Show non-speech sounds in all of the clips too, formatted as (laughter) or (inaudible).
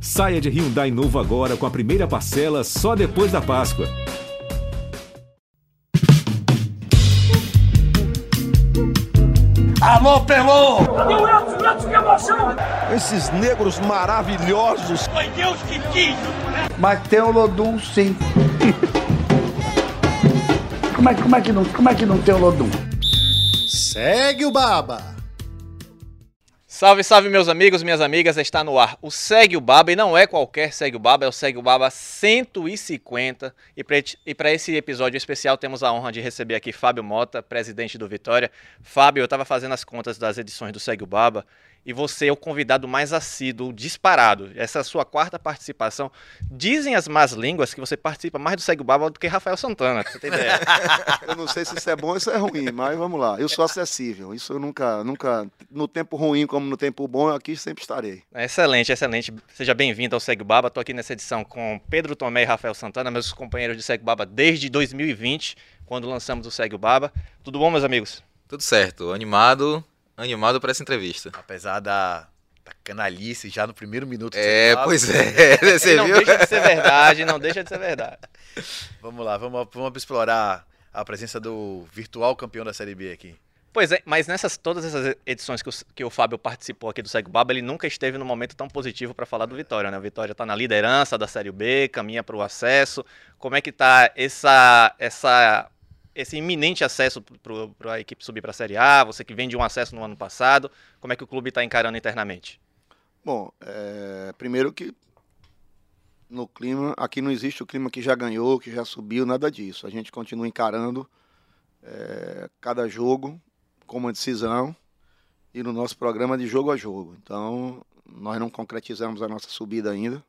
Saia de Hyundai novo agora com a primeira parcela só depois da Páscoa. Alô, Pelô! Cadê o que emoção! Esses negros maravilhosos. Foi Deus que quis! Mas tem o Lodum, sim. como, é, como, é que não, como é que não tem o Lodum? Segue o Baba! Salve, salve meus amigos, minhas amigas, está no ar o Segue o Baba e não é qualquer Segue o Baba, é o Segue o Baba 150 e para esse episódio especial temos a honra de receber aqui Fábio Mota, presidente do Vitória. Fábio, eu estava fazendo as contas das edições do Segue o Baba e você é o convidado mais assíduo, disparado. Essa é a sua quarta participação. Dizem as más línguas que você participa mais do Segue o Baba do que Rafael Santana, você ter ideia. (laughs) eu não sei se isso é bom ou se é ruim, mas vamos lá. Eu sou acessível. Isso eu nunca, nunca, no tempo ruim como no tempo bom, aqui sempre estarei. Excelente, excelente. Seja bem-vindo ao Segue o Baba. Estou aqui nessa edição com Pedro Tomé e Rafael Santana, meus companheiros de Segue o Baba desde 2020, quando lançamos o Segue o Baba. Tudo bom, meus amigos? Tudo certo, animado animado para essa entrevista. Apesar da, da canalice já no primeiro minuto. É, pois é. (laughs) (laughs) Você não viu? deixa de ser verdade, não deixa de ser verdade. vamos lá, vamos, vamos explorar a presença do virtual campeão da Série B aqui. Pois é, mas nessas todas essas edições que o, que o Fábio participou aqui do Segue Baba, ele nunca esteve num momento tão positivo para falar do Vitória, né? O Vitória está na liderança da Série B, caminha para o acesso. Como é que tá essa essa esse iminente acesso para a equipe subir para a Série A, você que vem de um acesso no ano passado, como é que o clube está encarando internamente? Bom, é, primeiro que no clima, aqui não existe o clima que já ganhou, que já subiu, nada disso. A gente continua encarando é, cada jogo como uma decisão e no nosso programa de jogo a jogo. Então, nós não concretizamos a nossa subida ainda.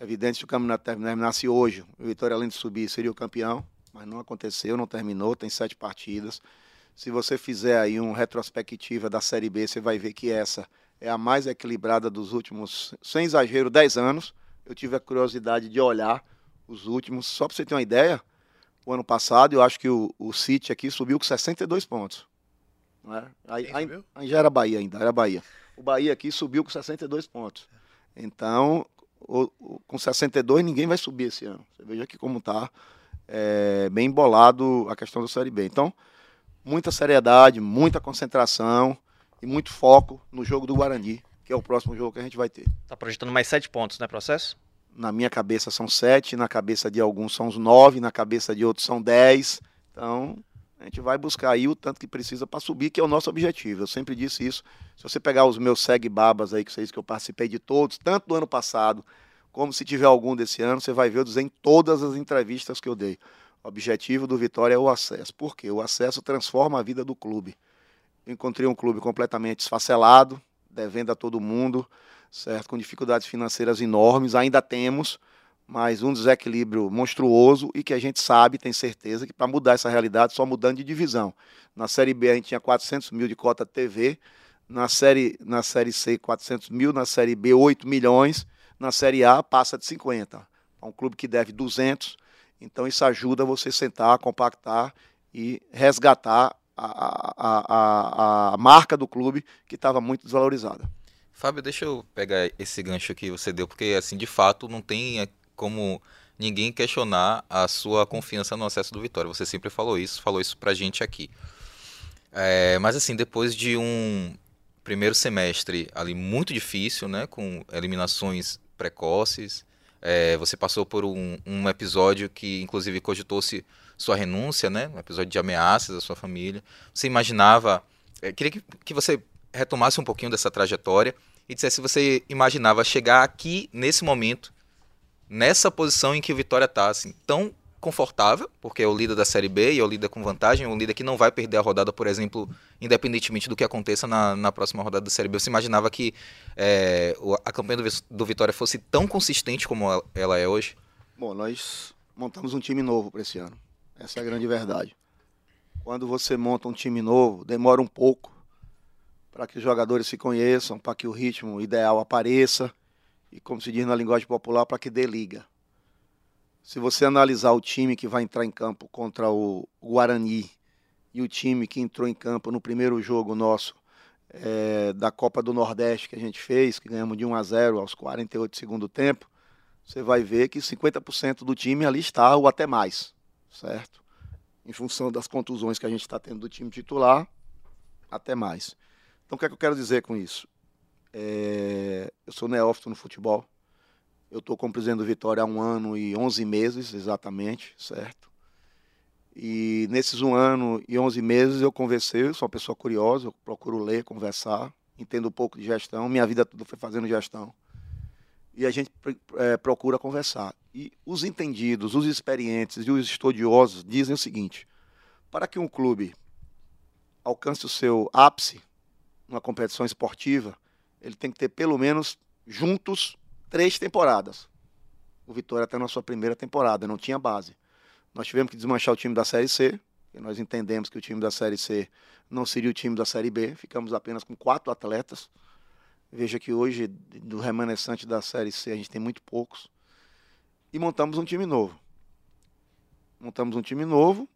É evidente que o campeonato terminasse hoje, o Vitória além de subir seria o campeão mas não aconteceu, não terminou, tem sete partidas. Se você fizer aí um retrospectiva da Série B, você vai ver que essa é a mais equilibrada dos últimos, sem exagero, dez anos. Eu tive a curiosidade de olhar os últimos, só para você ter uma ideia, o ano passado eu acho que o, o City aqui subiu com 62 pontos. Não é? aí, aí, aí já era Bahia ainda, era Bahia. O Bahia aqui subiu com 62 pontos. Então, o, o, com 62 ninguém vai subir esse ano. Você veja aqui como está é, bem embolado a questão da Série B. Então, muita seriedade, muita concentração e muito foco no jogo do Guarani, que é o próximo jogo que a gente vai ter. Está projetando mais sete pontos, né, processo? Na minha cabeça são sete, na cabeça de alguns são os nove, na cabeça de outros são dez. Então, a gente vai buscar aí o tanto que precisa para subir, que é o nosso objetivo. Eu sempre disse isso. Se você pegar os meus segue babas aí, que vocês que eu participei de todos, tanto do ano passado como se tiver algum desse ano, você vai ver eu em todas as entrevistas que eu dei. O objetivo do Vitória é o acesso. Por quê? O acesso transforma a vida do clube. Eu encontrei um clube completamente esfacelado, devendo a todo mundo, certo? Com dificuldades financeiras enormes, ainda temos, mas um desequilíbrio monstruoso e que a gente sabe, tem certeza, que para mudar essa realidade, só mudando de divisão. Na Série B a gente tinha 400 mil de cota TV, na série, na série C 400 mil, na Série B 8 milhões, na Série A passa de 50. É um clube que deve 200, então isso ajuda você sentar, compactar e resgatar a, a, a, a marca do clube que estava muito desvalorizada. Fábio, deixa eu pegar esse gancho que você deu, porque assim, de fato, não tem é, como ninguém questionar a sua confiança no acesso do Vitória. Você sempre falou isso, falou isso pra gente aqui. É, mas assim, depois de um primeiro semestre ali muito difícil, né, com eliminações precoces. É, você passou por um, um, episódio que, inclusive, cogitou-se sua renúncia, né? Um episódio de ameaças à sua família. Você imaginava. É, queria que, que você retomasse um pouquinho dessa trajetória e dissesse se você imaginava chegar aqui, nesse momento, nessa posição em que o Vitória está, assim, tão confortável, porque é o líder da Série B e é o líder com vantagem, é um líder que não vai perder a rodada, por exemplo, independentemente do que aconteça na, na próxima rodada da Série B. Você imaginava que é, a campanha do, Vitória fosse tão consistente como ela é hoje? Bom, nós montamos um time novo para esse ano. Essa é a grande verdade. Quando você monta um time novo, demora um pouco para que os jogadores se conheçam, para que o ritmo ideal apareça e, como se diz na linguagem popular, para que dê liga. Se você analisar o time que vai entrar em campo contra o Guarani e o time que entrou em campo no primeiro jogo nosso é, da Copa do Nordeste que a gente fez, que ganhamos de 1 a 0 aos 48 do segundo tempo, você vai ver que 50% do time ali está, ou até mais, certo? Em função das contusões que a gente está tendo do time titular, até mais. Então, o que é que eu quero dizer com isso? É, eu sou neófito no futebol. Eu estou como presidente do Vitória há um ano e 11 meses, exatamente, certo? E nesses um ano e 11 meses eu conversei, sou uma pessoa curiosa, eu procuro ler, conversar, entendo um pouco de gestão, minha vida toda foi fazendo gestão. E a gente é, procura conversar. E os entendidos, os experientes e os estudiosos dizem o seguinte: para que um clube alcance o seu ápice numa competição esportiva, ele tem que ter pelo menos juntos três temporadas. O Vitória até na sua primeira temporada, não tinha base. Nós tivemos que desmanchar o time da Série C, e nós entendemos que o time da Série C não seria o time da Série B. Ficamos apenas com quatro atletas. Veja que hoje, do remanescente da Série C, a gente tem muito poucos. E montamos um time novo. Montamos um time novo,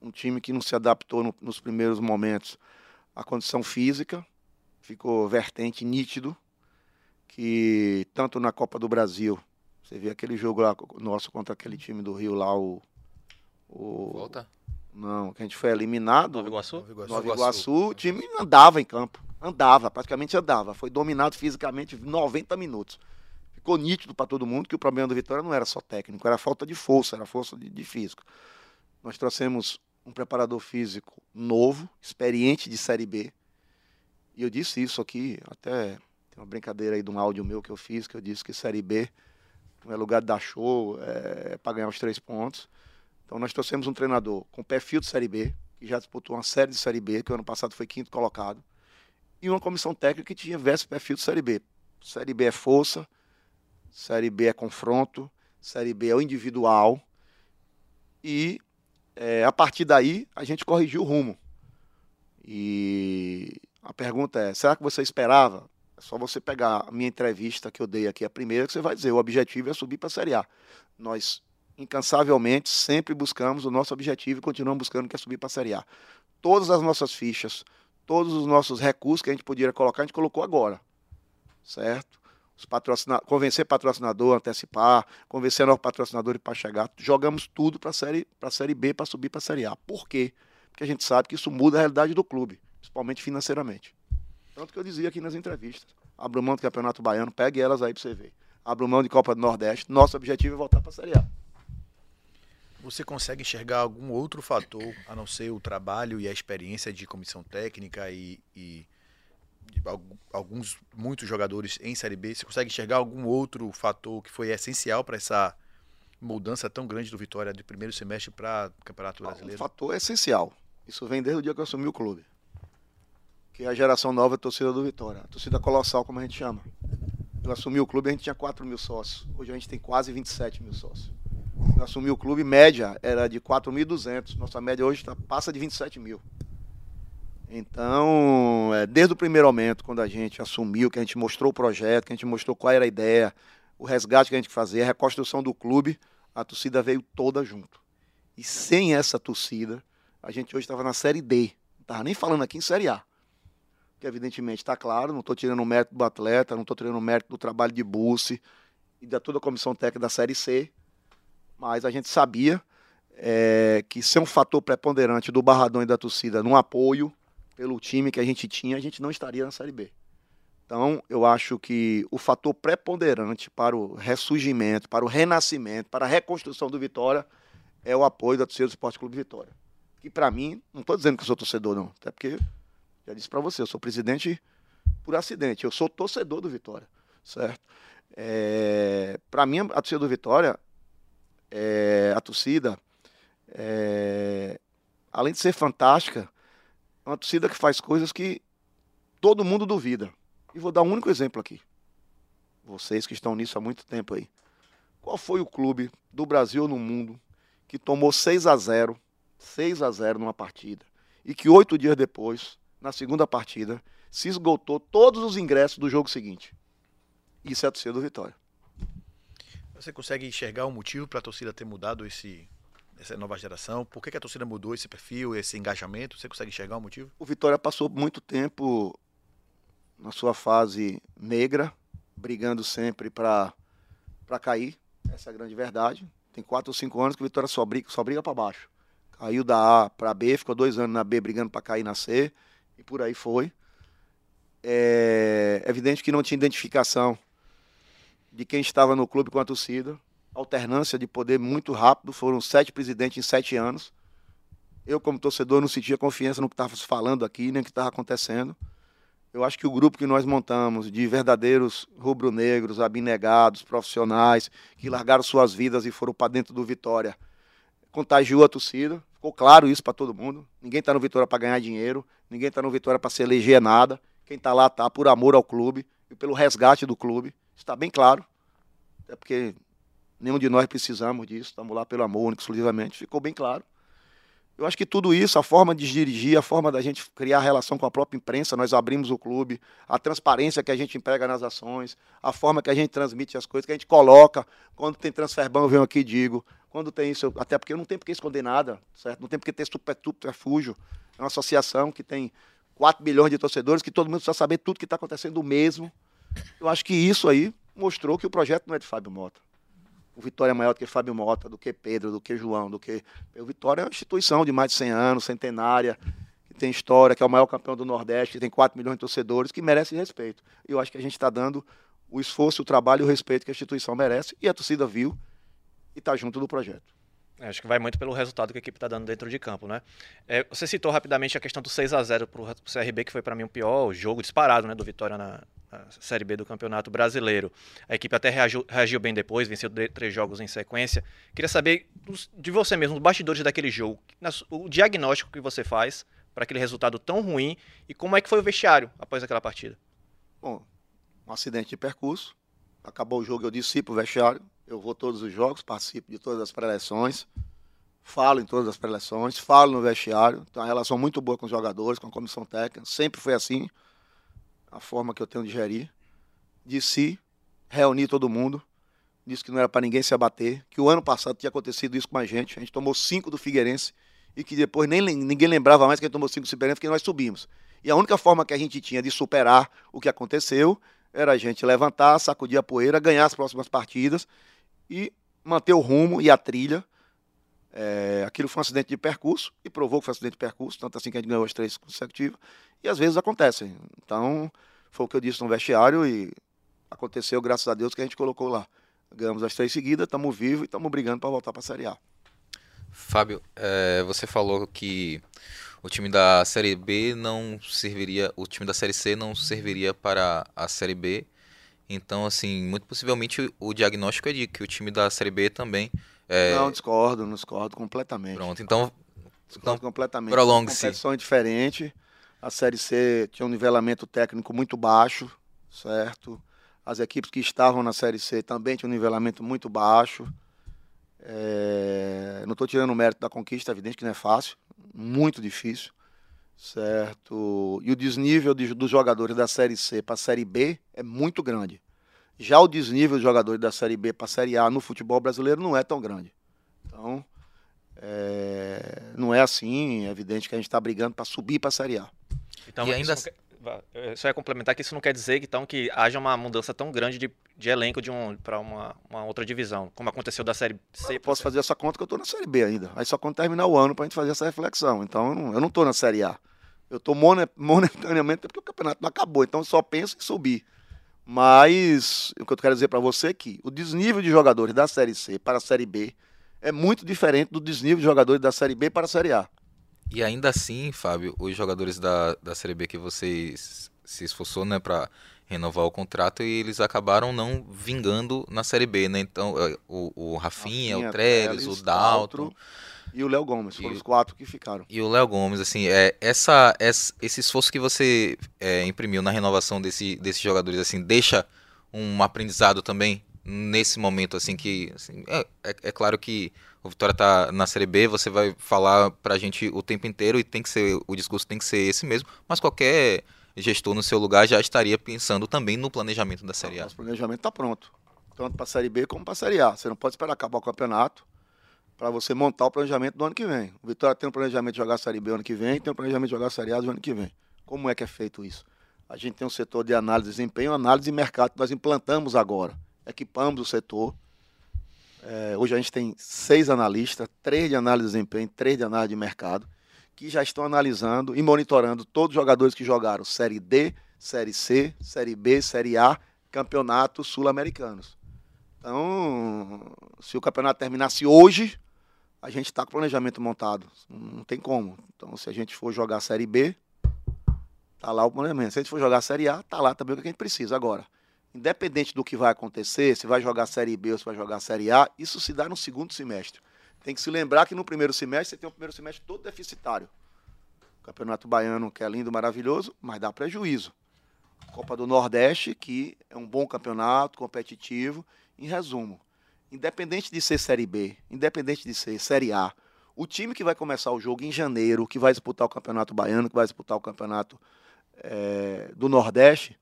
um time que não se adaptou no, nos primeiros momentos à condição física, ficou vertente nítido, que tanto na Copa do Brasil, você vê aquele jogo lá nosso contra aquele time do Rio lá, o o... Volta? Não, que a gente foi eliminado. Nova Iguaçu? Nova Iguaçu. Nova Iguaçu, o time andava em campo. Andava, praticamente andava. Foi dominado fisicamente 90 minutos. Ficou nítido para todo mundo que o problema do Vitória não era só técnico, era falta de força, era força de, de físico. Nós trouxemos um preparador físico novo, experiente de Série B. E eu disse isso aqui, até uma brincadeira aí de um áudio meu que eu fiz, que eu disse que Série B não é lugar de dar show, é para ganhar os três pontos. Então nós trouxemos um treinador com perfil de Série B, que já disputou uma série de Série B, que o ano passado foi quinto colocado, e uma comissão técnica que tinha verso perfil de Série B. Série B é força, Série B é confronto, Série B é o individual, e é, a partir daí a gente corrigiu o rumo. E a pergunta é: será que você esperava? É só você pegar a minha entrevista que eu dei aqui, a primeira, que você vai dizer: o objetivo é subir para a Série A. Nós incansavelmente, sempre buscamos o nosso objetivo e continuamos buscando que é subir para a Série A. Todas as nossas fichas, todos os nossos recursos que a gente podia colocar, a gente colocou agora. Certo? Patrocina... Convencer patrocinador, antecipar, convencer novo patrocinador para chegar. Jogamos tudo para série, a série B, para subir para a Série A. Por quê? Porque a gente sabe que isso muda a realidade do clube, principalmente financeiramente. Tanto que eu dizia aqui nas entrevistas. Abra mão do Campeonato Baiano, pegue elas aí para você ver. Abra mão de Copa do Nordeste. Nosso objetivo é voltar para a Série A. Você consegue enxergar algum outro fator, a não ser o trabalho e a experiência de comissão técnica e, e de alguns, muitos jogadores em Série B? Você consegue enxergar algum outro fator que foi essencial para essa mudança tão grande do Vitória de primeiro semestre para o Campeonato Brasileiro? Um fator essencial. Isso vem desde o dia que eu assumi o clube. Que é a geração nova a torcida do Vitória. A torcida colossal, como a gente chama. Eu assumi o clube, a gente tinha 4 mil sócios. Hoje a gente tem quase 27 mil sócios eu assumi o clube, média era de 4.200. Nossa média hoje tá, passa de 27 mil. Então, é, desde o primeiro momento, quando a gente assumiu, que a gente mostrou o projeto, que a gente mostrou qual era a ideia, o resgate que a gente fazia, a reconstrução do clube, a torcida veio toda junto. E sem essa torcida, a gente hoje estava na Série D. Não estava nem falando aqui em Série A. Que evidentemente está claro, não estou tirando o mérito do atleta, não estou tirando o mérito do trabalho de Bussi e da toda a comissão técnica da Série C, mas a gente sabia é, que ser um fator preponderante do Barradão e da torcida no apoio pelo time que a gente tinha, a gente não estaria na Série B. Então, eu acho que o fator preponderante para o ressurgimento, para o renascimento, para a reconstrução do Vitória é o apoio da torcida do Esporte Clube Vitória. Que para mim, não estou dizendo que eu sou torcedor, não, até porque já disse para você, eu sou presidente por acidente, eu sou torcedor do Vitória, certo? É, para mim, a torcida do Vitória é, a torcida, é, além de ser fantástica, é uma torcida que faz coisas que todo mundo duvida. E vou dar um único exemplo aqui. Vocês que estão nisso há muito tempo aí. Qual foi o clube do Brasil no mundo que tomou 6 a 0 6 a 0 numa partida e que oito dias depois, na segunda partida, se esgotou todos os ingressos do jogo seguinte? Isso é a torcida do Vitória. Você consegue enxergar um motivo para a torcida ter mudado esse, essa nova geração? Por que, que, a torcida mudou esse perfil, esse engajamento? Você consegue enxergar um motivo? O Vitória passou muito tempo na sua fase negra, brigando sempre para cair. Essa é a grande verdade. Tem quatro ou cinco anos que o Vitória só briga, só briga para baixo. Caiu da A para B, ficou dois anos na B brigando para cair na C, e por aí foi. É evidente que não tinha identificação de quem estava no clube com a torcida. Alternância de poder muito rápido. Foram sete presidentes em sete anos. Eu, como torcedor, não sentia confiança no que estava falando aqui, nem no que estava acontecendo. Eu acho que o grupo que nós montamos de verdadeiros rubro-negros, abnegados, profissionais, que largaram suas vidas e foram para dentro do Vitória, contagiou a torcida. Ficou claro isso para todo mundo. Ninguém está no Vitória para ganhar dinheiro, ninguém está no Vitória para se eleger nada. Quem está lá está por amor ao clube e pelo resgate do clube. Está bem claro. É porque nenhum de nós precisamos disso. Estamos lá pelo amor, exclusivamente. Ficou bem claro. Eu acho que tudo isso, a forma de dirigir, a forma da gente criar relação com a própria imprensa, nós abrimos o clube, a transparência que a gente emprega nas ações, a forma que a gente transmite as coisas, que a gente coloca. Quando tem transfer ban, eu venho aqui e digo. Quando tem isso, até porque não tenho por que esconder nada, certo? Não tem por que ter super refúgio. É uma associação que tem 4 bilhões de torcedores, que todo mundo precisa saber tudo que está acontecendo mesmo. Eu acho que isso aí mostrou que o projeto não é de Fábio Mota. O Vitória é maior do que Fábio Mota, do que Pedro, do que João, do que. O Vitória é uma instituição de mais de 100 anos, centenária, que tem história, que é o maior campeão do Nordeste, que tem 4 milhões de torcedores, que merece respeito. E eu acho que a gente está dando o esforço, o trabalho e o respeito que a instituição merece, e a torcida viu e está junto do projeto. É, acho que vai muito pelo resultado que a equipe está dando dentro de campo, né? É, você citou rapidamente a questão do 6 a 0 para o CRB, que foi para mim o pior jogo disparado né, do Vitória na, na, Série B do Campeonato Brasileiro. A equipe até reagiu, reagiu bem depois, venceu três jogos em sequência. Queria saber dos, de você mesmo, os bastidores daquele jogo, o diagnóstico que você faz para aquele resultado tão ruim e como é que foi o vestiário após aquela partida. Bom, um acidente de percurso. Acabou o jogo, eu disse para o vestiário, eu vou todos os jogos, participo de todas as pré-eleições, falo em todas as pré-eleições, falo no vestiário. Tenho uma relação muito boa com os jogadores, com a comissão técnica. Sempre foi assim, a forma que eu tenho de gerir. Disse, reunir todo mundo, disse que não era para ninguém se abater, que o ano passado tinha acontecido isso com a gente. A gente tomou cinco do Figueirense e que depois nem ninguém lembrava mais que a gente tomou cinco do Figueirense, porque nós subimos. E a única forma que a gente tinha de superar o que aconteceu era a gente levantar, sacudir a poeira, ganhar as próximas partidas e manter o rumo e a trilha. É, aquilo foi um acidente de percurso e provou que foi um acidente de percurso, tanto assim que a gente ganhou as três consecutivas. E às vezes acontecem. Então, foi o que eu disse no vestiário e aconteceu, graças a Deus, que a gente colocou lá. Ganhamos as três seguidas, estamos vivos e estamos brigando para voltar para a Série A. Fábio, é, você falou que o time da Série B não serviria, o time da Série C não serviria para a Série B então, assim, muito possivelmente o diagnóstico é de que o time da Série B também. É... Não, discordo, não discordo completamente. Pronto, então. Discordo então, completamente. Prolongue-se. Competição é diferente. A Série C tinha um nivelamento técnico muito baixo, certo? As equipes que estavam na Série C também tinham um nivelamento muito baixo. É... Não estou tirando o mérito da conquista, é evidente que não é fácil, muito difícil certo? E o desnível de, dos jogadores da Série C para a Série B é muito grande. Já o desnível dos jogadores da Série B para a Série A no futebol brasileiro não é tão grande. Então, é, não é assim. É evidente que a gente está brigando para subir para a Série A. Então, e ainda só é complementar que isso não quer dizer então, que haja uma mudança tão grande de, de elenco de um, para uma, uma, outra divisão, como aconteceu da Série C. Eu posso fazer essa conta que eu estou na Série B ainda. Aí só quando terminar o ano para a gente fazer essa reflexão. Então eu não estou na Série A. Eu estou momentaneamente (laughs) porque o campeonato não acabou, então só penso em subir. Mas o que eu quero dizer para você é que o desnível de jogadores da Série C para a Série B é muito diferente do desnível de jogadores da Série B para a Série A. E ainda assim, Fábio, os jogadores da, da Série B que você se esforçou né, para renovar o contrato e eles acabaram não vingando na Série B, né? Então, é, o, o Rafinha, Rafinha o Trellis, o Dalton. Daltro e o Léo Gomes, foram e, os quatro que ficaram. E o Léo Gomes, assim, é, essa, essa, esse esforço que você é, imprimiu na renovação desse, desses jogadores, assim, deixa um aprendizado também nesse momento, assim, que, assim, é, é, é claro que o Vitória tá na Série B, você vai falar pra gente o tempo inteiro e tem que ser, o discurso tem que ser esse mesmo, mas qualquer gestor no seu lugar já estaria pensando também no planejamento da Série A. O planejamento está pronto, tanto para a Série B como para a Série A. Você não pode esperar acabar o campeonato para você montar o planejamento do ano que vem. O Vitória tem um planejamento de jogar a Série B ano que vem, tem um planejamento de jogar a Série A do ano que vem. Como é que é feito isso? A gente tem um setor de análise de desempenho, análise de mercado que nós implantamos agora. Equipamos o setor. É, hoje a gente tem seis analistas, três de análise de desempenho, três de análise de mercado, que já estão analisando e monitorando todos os jogadores que jogaram Série D, Série C, Série B, Série A, campeonatos sul-americanos. Então, se o campeonato terminasse hoje, a gente está com o planejamento montado. Não tem como. Então, se a gente for jogar Série B, tá lá o planejamento. Se a gente for jogar Série A, tá lá também o que a gente precisa. Agora, independente do que vai acontecer, se vai jogar Série B ou se vai jogar Série A, isso se dá no segundo semestre. Tem que se lembrar que no primeiro semestre você tem um primeiro semestre todo deficitário. Campeonato Baiano, que é lindo, maravilhoso, mas dá prejuízo. Copa do Nordeste, que é um bom campeonato, competitivo. Em resumo, independente de ser Série B, independente de ser Série A, o time que vai começar o jogo em janeiro, que vai disputar o Campeonato Baiano, que vai disputar o Campeonato é, do Nordeste,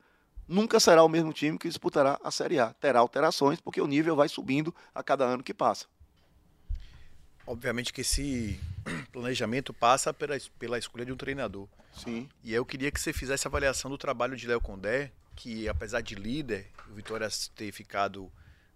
nunca será o mesmo time que disputará a Série A. Terá alterações, porque o nível vai subindo a cada ano que passa. Obviamente que esse planejamento passa pela, pela escolha de um treinador. Sim. E eu queria que você fizesse a avaliação do trabalho de Léo Condé, que apesar de líder, o Vitória ter ficado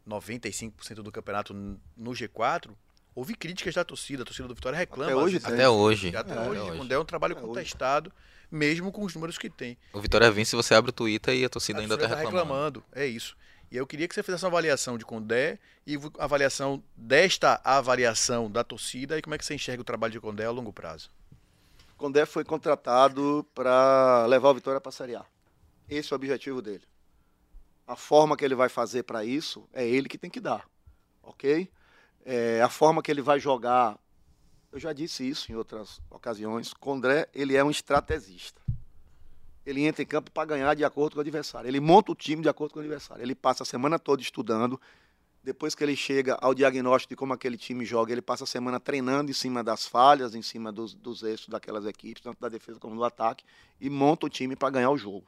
95% do campeonato no G4, houve críticas da torcida, a torcida do Vitória reclama. Até hoje. Até hoje. Até É, hoje, até hoje. Condé é um trabalho Até hoje. contestado, mesmo com os números que tem. O Vitória vence, você abre o Twitter e a torcida A ainda tá torcida reclamando. É isso. E eu queria que você fizesse uma avaliação de Condé e avaliação desta avaliação da torcida e como é que você enxerga o trabalho de Condé a longo prazo. Condé foi contratado para levar o Vitória para a Série A. Esse é o objetivo dele. A forma que ele vai fazer para isso é ele que tem que dar, ok? É, a forma que ele vai jogar, eu já disse isso em outras ocasiões. Condé ele é um estrategista. Ele entra em campo para ganhar de acordo com o adversário. Ele monta o time de acordo com o adversário. Ele passa a semana toda estudando. Depois que ele chega ao diagnóstico de como aquele time joga, ele passa a semana treinando em cima das falhas, em cima dos, dos eixos daquelas equipes, tanto da defesa como do ataque, e monta o time para ganhar o jogo.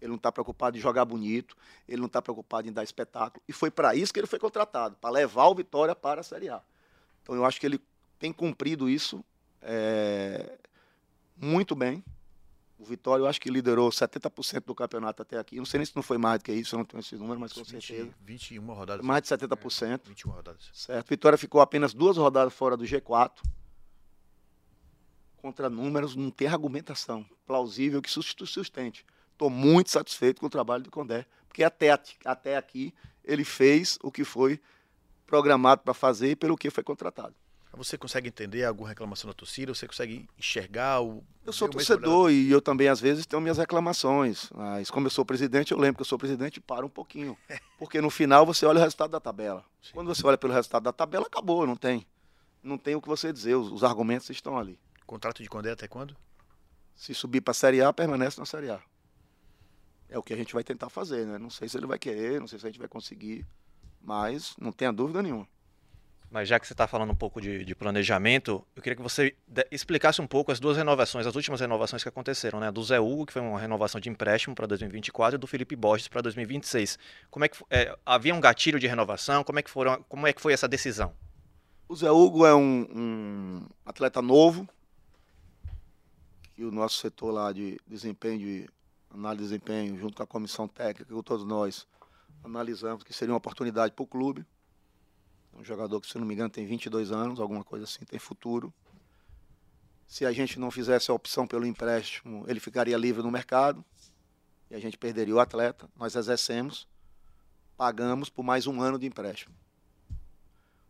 Ele não está preocupado em jogar bonito, ele não está preocupado em dar espetáculo. E foi para isso que ele foi contratado, para levar o Vitória para a Série A. Então eu acho que ele tem cumprido isso é, muito bem. O Vitória, eu acho que liderou 70% do campeonato até aqui. Não sei nem se não foi mais do que isso, eu não tenho esse número, mas com 20, certeza. 21 rodadas. Mais de 70%. 21 rodadas. Certo. Vitória ficou apenas duas rodadas fora do G4. Contra números, não tem argumentação plausível que sustente. Estou muito satisfeito com o trabalho do Condé, porque até, até aqui ele fez o que foi programado para fazer e pelo que foi contratado. Você consegue entender alguma reclamação da torcida? Você consegue enxergar o. Eu sou torcedor e eu também, às vezes, tenho minhas reclamações. Mas como eu sou presidente, eu lembro que eu sou presidente e paro um pouquinho. (laughs) Porque no final você olha o resultado da tabela. Sim. Quando você olha pelo resultado da tabela, acabou, não tem. Não tem o que você dizer, os, os argumentos estão ali. Contrato de Condé até quando? Se subir para a Série A, permanece na Série A. É o que a gente vai tentar fazer, né? Não sei se ele vai querer, não sei se a gente vai conseguir, mas não tenha dúvida nenhuma. Mas já que você está falando um pouco de, de planejamento, eu queria que você explicasse um pouco as duas renovações, as últimas renovações que aconteceram, né? Do Zé Hugo, que foi uma renovação de empréstimo para 2024, e do Felipe Borges para 2026. Como é que é, havia um gatilho de renovação? Como é que foram? Como é que foi essa decisão? O Zé Hugo é um, um atleta novo, que o nosso setor lá de desempenho, de análise de desempenho, junto com a comissão técnica, com todos nós, analisamos que seria uma oportunidade para o clube. Um jogador que, se não me engano, tem 22 anos, alguma coisa assim, tem futuro. Se a gente não fizesse a opção pelo empréstimo, ele ficaria livre no mercado e a gente perderia o atleta. Nós exercemos, pagamos por mais um ano de empréstimo.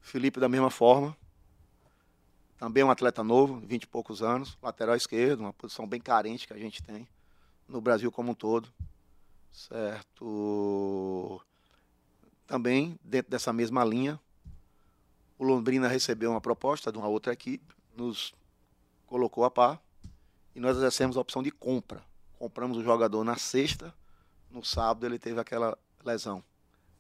Felipe da mesma forma. Também um atleta novo, 20 e poucos anos, lateral esquerdo, uma posição bem carente que a gente tem no Brasil como um todo. Certo. Também, dentro dessa mesma linha, o Londrina recebeu uma proposta de uma outra equipe, nos colocou a par e nós exercemos a opção de compra. Compramos o jogador na sexta, no sábado ele teve aquela lesão.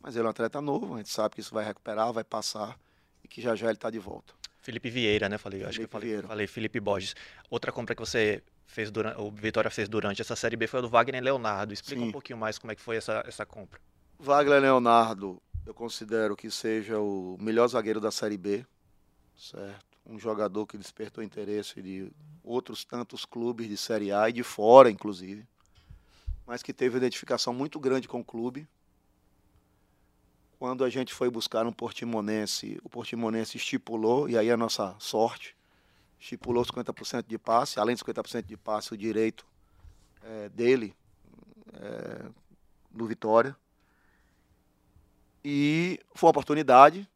Mas ele é um atleta novo, a gente sabe que isso vai recuperar, vai passar e que já já ele está de volta. Felipe Vieira, né? Falei, acho que eu Felipe falei, Vieira. falei Felipe Borges. Outra compra que você fez durante, o Vitória fez durante essa Série B foi a do Wagner Leonardo. Explica Sim. um pouquinho mais como é que foi essa, essa compra. Wagner Leonardo, eu considero que seja o melhor zagueiro da Série B, certo? Um jogador que despertou interesse de outros tantos clubes de Série A e de fora, inclusive. mas que teve identificação muito grande com o clube. Quando a gente foi buscar um portimonense, o portimonense estipulou, e aí a nossa sorte, estipulou 50% de passe, além de 50% de passe, o direito é, dele, é, do Vitória. E foi uma oportunidade.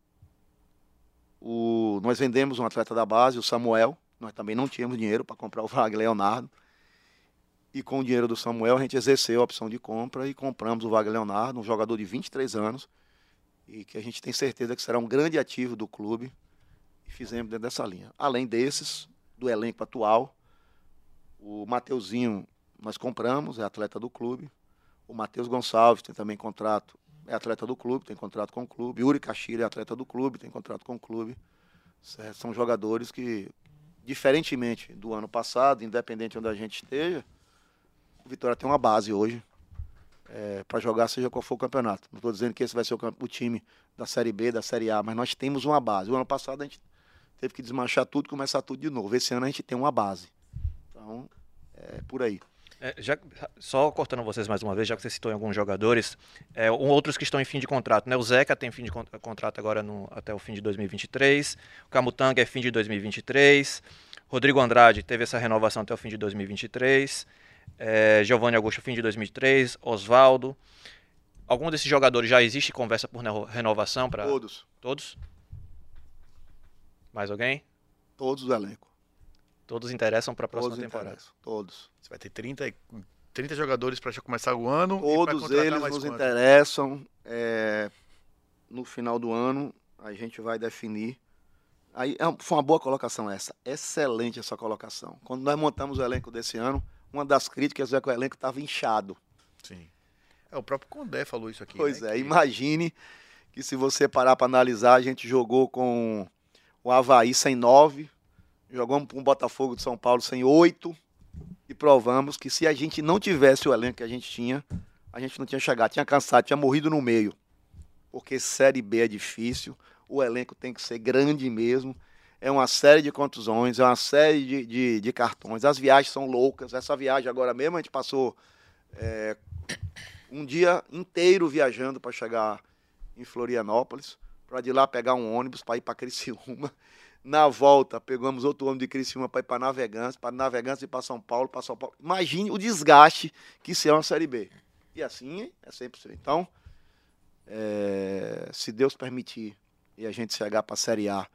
O, nós vendemos um atleta da base, o Samuel. Nós também não tínhamos dinheiro para comprar o Wagner Leonardo. E com o dinheiro do Samuel, a gente exerceu a opção de compra e compramos o Wagner Leonardo, um jogador de 23 anos, e que a gente tem certeza que será um grande ativo do clube. Fizemos dentro dessa linha. Além desses, do elenco atual, o Mateuzinho nós compramos, é atleta do clube. O Matheus Gonçalves tem também contrato, é atleta do clube, tem contrato com o clube. Yuri Caxira é atleta do clube, tem contrato com o clube. Certo? São jogadores que, diferentemente do ano passado, independente de onde a gente esteja, o Vitória tem uma base hoje é, para jogar, seja qual for o campeonato. Não estou dizendo que esse vai ser o, o, time da Série B, da Série A, mas nós temos uma base. O ano passado a gente teve que desmanchar tudo, começar tudo de novo. Esse ano a gente tem uma base. Então, é por aí. É, já, só cortando vocês mais uma vez, já que você citou em alguns jogadores, é, um, outros que estão em fim de contrato, né? O Zeca tem fim de contrato agora no, até o fim de 2023, o Camutanga é fim de 2023, Rodrigo Andrade teve essa renovação até o fim de 2023, é, Giovanni Augusto fim de 2023, Oswaldo. Algum desses jogadores já existe conversa por renovação para todos? Todos. Mais alguém? Todos do elenco. Todos interessam para a próxima Todos temporada. Interessam. Todos. Você vai ter 30, 30 jogadores para já começar o ano. Todos eles nos quanto? interessam. É, no final do ano, a gente vai definir. Aí é, foi uma boa colocação essa. Excelente essa colocação. Quando nós montamos o elenco desse ano, uma das críticas é que o elenco estava inchado. Sim. É, o próprio Condé falou isso aqui. Pois né? é, que... imagine que se você parar para analisar, a gente jogou com o Havaí sem nove, Jogamos para um Botafogo de São Paulo sem oito e provamos que se a gente não tivesse o elenco que a gente tinha, a gente não tinha chegado, tinha cansado, tinha morrido no meio. Porque Série B é difícil, o elenco tem que ser grande mesmo. É uma série de contusões, é uma série de, de, de cartões. As viagens são loucas. Essa viagem agora mesmo, a gente passou é, um dia inteiro viajando para chegar em Florianópolis, para de lá pegar um ônibus para ir para Criciúma. (laughs) Na volta, pegamos outro ônibus de Criciúma para ir para Navegantes, para Navegantes e para São Paulo, para São Paulo. Imagine o desgaste que isso é uma Série B. E assim é sempre assim. Então, é, se Deus permitir e a gente chegar para a Série A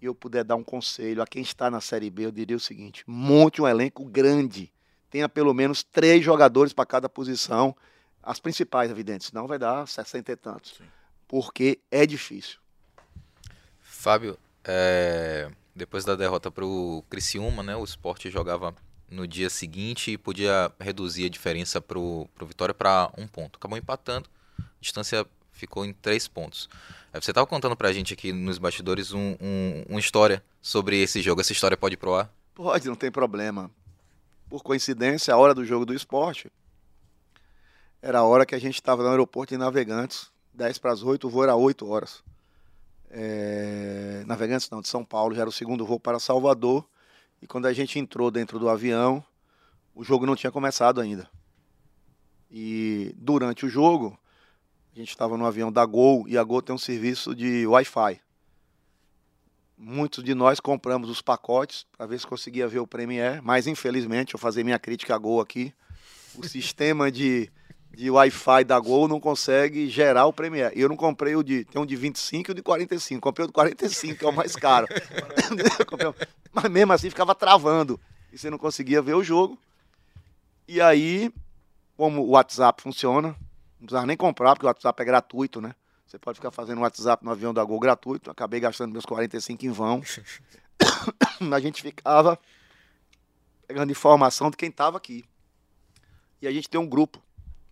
e eu puder dar um conselho a quem está na Série B, eu diria o seguinte: monte um elenco grande. Tenha pelo menos três jogadores para cada posição. As principais, evidentes, senão vai dar 60 e tantos. Sim. Porque é difícil. Fábio, é, depois da derrota para o Criciúma, né, o esporte jogava no dia seguinte e podia reduzir a diferença para o Vitória para um ponto. Acabou empatando, a distância ficou em três pontos. É, você estava contando para a gente aqui nos bastidores um, um, uma história sobre esse jogo. Essa história pode ir pro ar? Pode, não tem problema. Por coincidência, a hora do jogo do esporte era a hora que a gente estava no aeroporto de Navegantes, 10 para as 8, o voo era 8 horas é, Navegantes não, de São Paulo, já era o segundo voo para Salvador. E quando a gente entrou dentro do avião, o jogo não tinha começado ainda. E durante o jogo, a gente estava no avião da Gol e a Gol tem um serviço de Wi-Fi. Muitos de nós compramos os pacotes para ver se conseguia ver o Premiere, mas infelizmente, eu fazer minha crítica à Gol aqui, o (laughs) sistema de de Wi-Fi da Gol não consegue gerar o Premiere. Eu não comprei o de. Tem um de 25 e o de 45. Comprei o de 45, que é o mais caro. (laughs) Mas mesmo assim ficava travando. E você não conseguia ver o jogo. E aí, como o WhatsApp funciona, não precisava nem comprar, porque o WhatsApp é gratuito, né? Você pode ficar fazendo WhatsApp no avião da Gol gratuito. Acabei gastando meus 45 em vão. (coughs) a gente ficava pegando informação de quem estava aqui. E a gente tem um grupo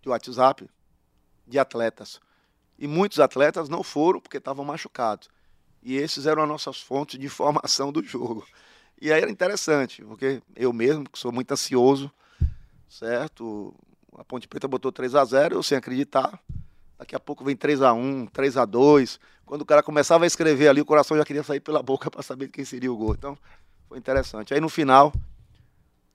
de WhatsApp de atletas. E muitos atletas não foram porque estavam machucados. E esses eram as nossas fontes de informação do jogo. E aí era interessante, porque eu mesmo, que sou muito ansioso, certo? A Ponte Preta botou 3 a 0 eu sem acreditar. Daqui a pouco vem 3 a 1 3 a 2 Quando o cara começava a escrever ali, o coração já queria sair pela boca (laughs) para saber quem seria o gol. Então, foi interessante. Aí no final,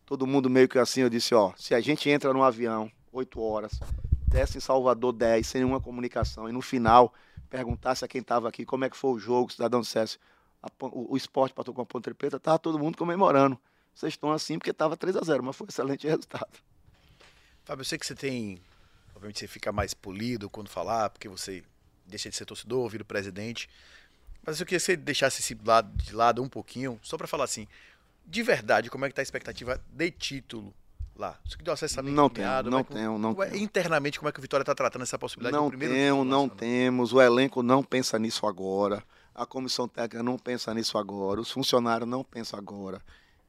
todo mundo meio que assim, eu disse, ó, se a gente entra no avião 8 horas, desse em Salvador 10, sem nenhuma comunicação, e no final perguntasse a quem estava aqui como é que foi o jogo, o cidadão dissesse a o, o esporte patou com a Ponte Preta, estava todo mundo comemorando. Vocês estão assim porque estava 3 a 0 mas foi um (laughs) excelente resultado. Fábio, eu sei que você tem. Obviamente você fica mais polido quando falar, porque você deixa de ser torcedor, vira o presidente. Mas eu queria que você deixasse esse lado de lado um pouquinho, só para falar assim, de verdade, como é que tá a expectativa de título lá? Isso que deu acesso Não tenho, não tenho, não tenho. Internamente, como é que o Vitória está tratando essa possibilidade Não primeiro temos, título não temos. O elenco não pensa nisso agora. A comissão técnica não pensa nisso agora. Os funcionários não pensam agora.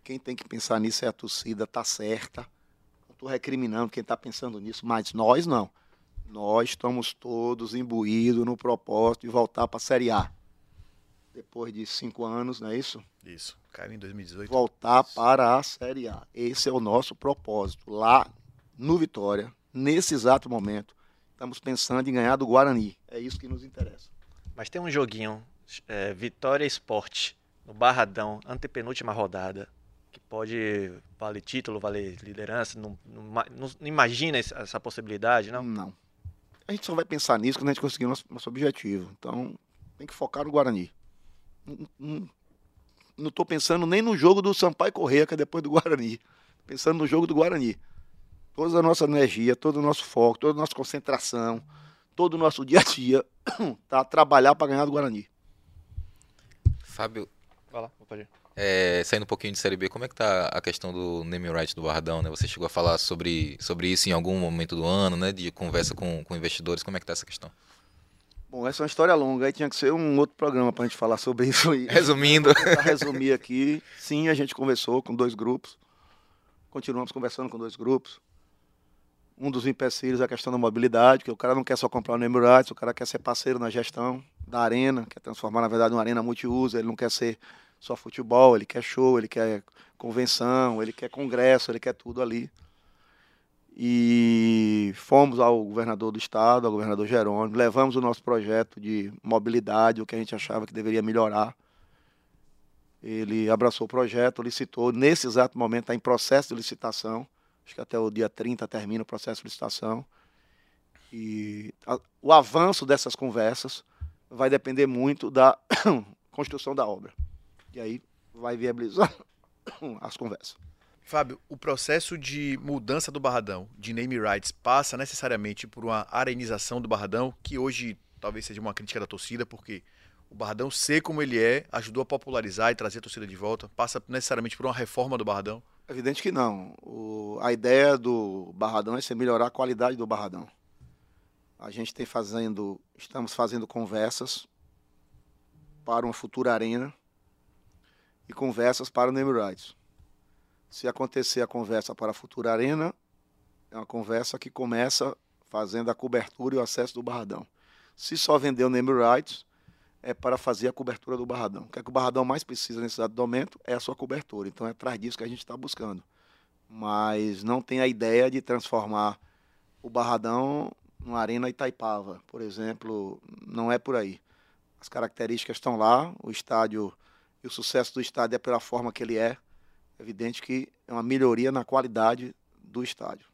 Quem tem que pensar nisso é a torcida, tá certa. Não estou recriminando quem está pensando nisso, mas nós não. Nós estamos todos imbuídos no propósito de voltar para a Série A. Depois de cinco anos, não é isso? Isso, caiu em 2018. voltar para a Série A. Esse é o nosso propósito. Lá no Vitória, nesse exato momento, estamos pensando em ganhar do Guarani. É isso que nos interessa. Mas tem um joguinho, é, Vitória Esporte, no Barradão, antepenúltima rodada, que pode valer título, valer liderança. Não, não, não- não imagina essa possibilidade, não? Não. A gente só vai pensar nisso quando a gente conseguir nosso, nosso objetivo. Então, tem que focar no Guarani. Não- Não estou pensando nem no jogo do Sampaio Correia, que é depois do Guarani. Pensando no jogo do Guarani. Toda a nossa energia, todo o nosso foco, toda a nossa concentração, todo o nosso dia a dia (clears throat) tá a trabalhar para ganhar do Guarani. Fábio, Vai lá, pode ir. é, saindo um pouquinho de Série B, como é que tá a questão do name right do Barradão, né? Você chegou a falar sobre, sobre isso em algum momento do ano, né? De conversa com, com investidores, como é que tá essa questão? Bom, essa é uma história longa, aí tinha que ser um outro programa para a gente falar sobre isso aí. Resumindo, (laughs) Para resumir aqui, sim, a gente conversou com dois grupos, continuamos conversando com dois grupos. Um dos empecilhos é a questão da mobilidade, que o cara não quer só comprar o name rights, o cara quer ser parceiro na gestão da arena, quer transformar, na verdade, uma arena multiuso, ele não quer ser só futebol, ele quer show, ele quer convenção, ele quer congresso, ele quer tudo ali. E fomos ao governador do estado, ao governador Jerônimo, levamos o nosso projeto de mobilidade, o que a gente achava que deveria melhorar. Ele abraçou o projeto, licitou. Nesse exato momento está em processo de licitação. Acho que até o dia 30 termina o processo de licitação. E a- o avanço dessas conversas vai depender muito da (coughs) construção da obra. E aí vai viabilizar (coughs) as conversas. Fábio, o processo de mudança do Barradão, de name rights, passa necessariamente por uma arenização do Barradão, que hoje talvez seja uma crítica da torcida, porque o Barradão ser como ele é, ajudou a popularizar e trazer a torcida de volta, passa necessariamente por uma reforma do Barradão. Evidente que não. O- a ideia do Barradão é ser melhorar a qualidade do Barradão. A gente tem fazendo, estamos fazendo conversas para uma futura arena e conversas para o Name Rights. Se acontecer a conversa para a futura arena, é uma conversa que começa fazendo a cobertura e o acesso do Barradão. Se só vender o Name Rights, é para fazer a cobertura do Barradão. O que, é que o Barradão mais precisa nesse exato momento é a sua cobertura. Então é atrás disso que a gente está buscando. Mas não tem a ideia de transformar o Barradão numa arena Itaipava, por exemplo. Não é por aí. As características estão lá, o estádio e o sucesso do estádio é pela forma que ele é. Evidente que é uma melhoria na qualidade do estádio.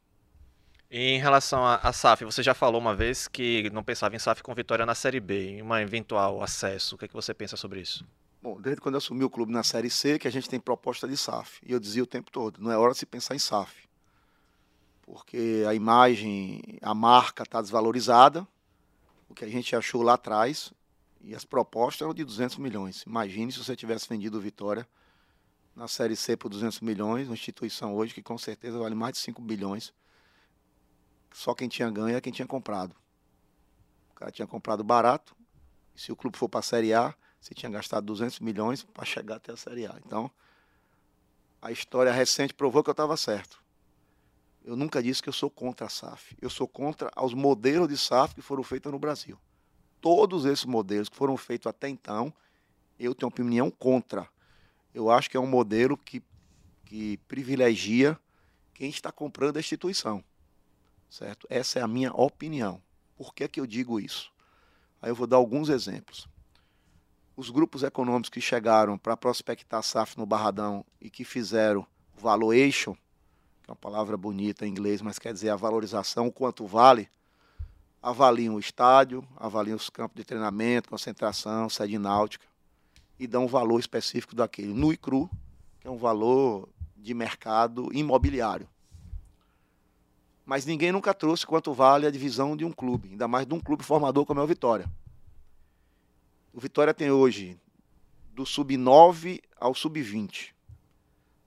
E em relação à à SAF, você já falou uma vez que não pensava em SAF com vitória na Série B, em um eventual acesso. O que, é que você pensa sobre isso? Bom, desde quando eu assumi o clube na Série C, que a gente tem proposta de SAF. E eu dizia o tempo todo, não é hora de se pensar em SAF. Porque a imagem, a marca está desvalorizada, o que a gente achou lá atrás, e as propostas eram de 200 milhões. Imagine se você tivesse vendido o Vitória na Série C por 200 milhões, uma instituição hoje que com certeza vale mais de 5 bilhões. Só quem tinha ganho é quem tinha comprado. O cara tinha comprado barato, se o clube for para a Série A, você tinha gastado 200 milhões para chegar até a Série A. Então, a história recente provou que eu estava certo. Eu nunca disse que eu sou contra a SAF. Eu sou contra os modelos de SAF que foram feitos no Brasil. Todos esses modelos que foram feitos até então, eu tenho opinião contra. Eu acho que é um modelo que, que privilegia quem está comprando a instituição. Certo? Essa é a minha opinião. Por que, que eu digo isso? Aí eu vou dar alguns exemplos os grupos econômicos que chegaram para prospectar SAF no Barradão e que fizeram valuation que é uma palavra bonita em inglês, mas quer dizer a valorização, o quanto vale, avaliam o estádio, avaliam os campos de treinamento, concentração, sede náutica e um valor específico daquele, nu e cru, que é um valor de mercado imobiliário. Mas ninguém nunca trouxe quanto vale a divisão de um clube, ainda mais de um clube formador como é o Vitória. O Vitória tem hoje do sub-9 ao sub-20.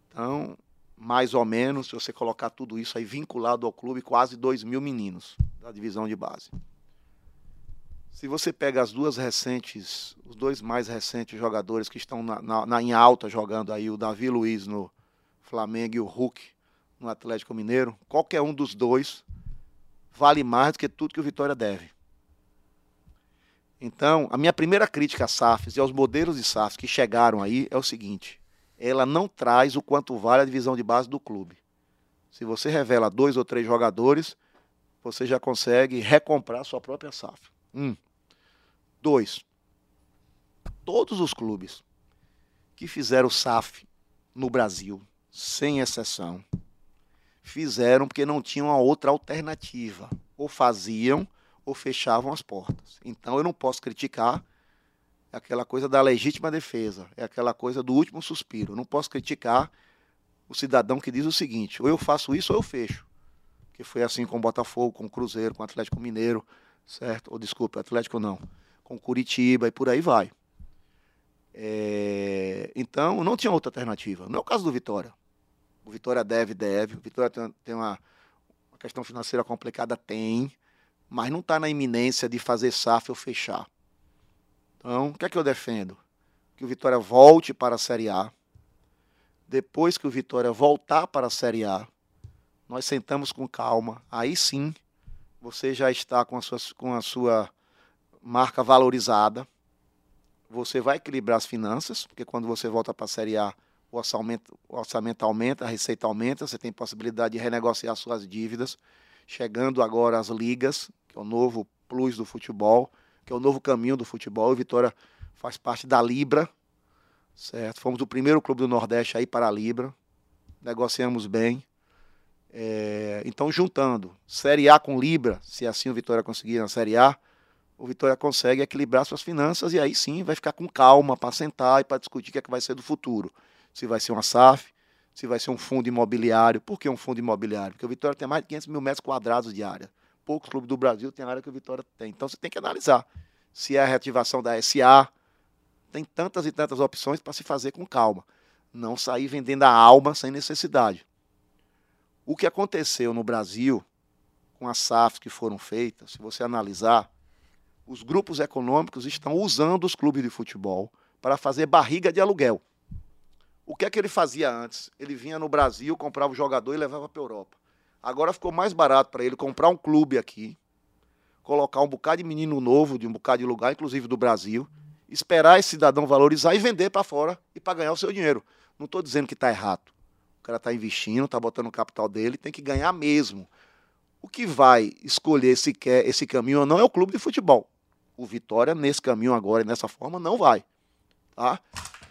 Então, mais ou menos, se você colocar tudo isso aí vinculado ao clube, quase 2 mil meninos da divisão de base. Se você pega as duas recentes, os dois mais recentes jogadores que estão na, na, na, em alta jogando aí, o Davi Luiz no Flamengo e o Hulk no Atlético Mineiro, qualquer um dos dois vale mais do que tudo que o Vitória deve. Então, a minha primeira crítica a SAFs e aos modelos de SAFs que chegaram aí é o seguinte: ela não traz o quanto vale a divisão de base do clube. Se você revela dois ou três jogadores, você já consegue recomprar sua própria SAF. Um. Dois. Todos os clubes que fizeram SAF no Brasil, sem exceção, fizeram porque não tinham a outra alternativa. Ou faziam ou fechavam as portas. Então eu não posso criticar é aquela coisa da legítima defesa, é aquela coisa do último suspiro. Eu não posso criticar o cidadão que diz o seguinte: ou eu faço isso ou eu fecho. Que foi assim com o Botafogo, com o Cruzeiro, com o Atlético Mineiro, certo? Ou desculpe, Atlético não, com Curitiba e por aí vai. É... Então não tinha outra alternativa. Não é o caso do Vitória. O Vitória deve, deve. O Vitória tem uma, uma questão financeira complicada, tem, mas não está na iminência de fazer SAF ou fechar. Então, o que é que eu defendo? Que o Vitória volte para a Série A. Depois que o Vitória voltar para a Série A, nós sentamos com calma. Aí sim, você já está com a sua, com a sua marca valorizada. Você vai equilibrar as finanças, porque quando você volta para a Série A, o orçamento, o orçamento aumenta, a receita aumenta, você tem possibilidade de renegociar suas dívidas. Chegando agora às ligas, que é o novo plus do futebol, que é o novo caminho do futebol. O Vitória faz parte da Libra, certo? Fomos o primeiro clube do Nordeste aí para a Libra, negociamos bem. É, então, juntando Série A com Libra, se assim o Vitória conseguir na Série A, o Vitória consegue equilibrar suas finanças e aí sim vai ficar com calma para sentar e para discutir o que, é que vai ser do futuro. Se vai ser uma SAF, se vai ser um fundo imobiliário. Por que um fundo imobiliário? Porque o Vitória tem mais de 500 mil metros quadrados de área. Poucos clubes do Brasil têm a área que o Vitória tem. Então você tem que analisar se é a reativação da SA. Tem tantas e tantas opções para se fazer com calma. Não sair vendendo a alma sem necessidade. O que aconteceu no Brasil com as SAFs que foram feitas, se você analisar, os grupos econômicos estão usando os clubes de futebol para fazer barriga de aluguel. O que é que ele fazia antes? Ele vinha no Brasil, comprava o jogador e levava para a Europa. Agora ficou mais barato para ele comprar um clube aqui, colocar um bocado de menino novo, de um bocado de lugar, inclusive do Brasil, esperar esse cidadão valorizar e vender para fora e para ganhar o seu dinheiro. Não estou dizendo que está errado. O cara está investindo, está botando o capital dele, tem que ganhar mesmo. O que vai escolher se quer esse caminho ou não é o clube de futebol. O Vitória, nesse caminho agora e nessa forma, não vai. Tá?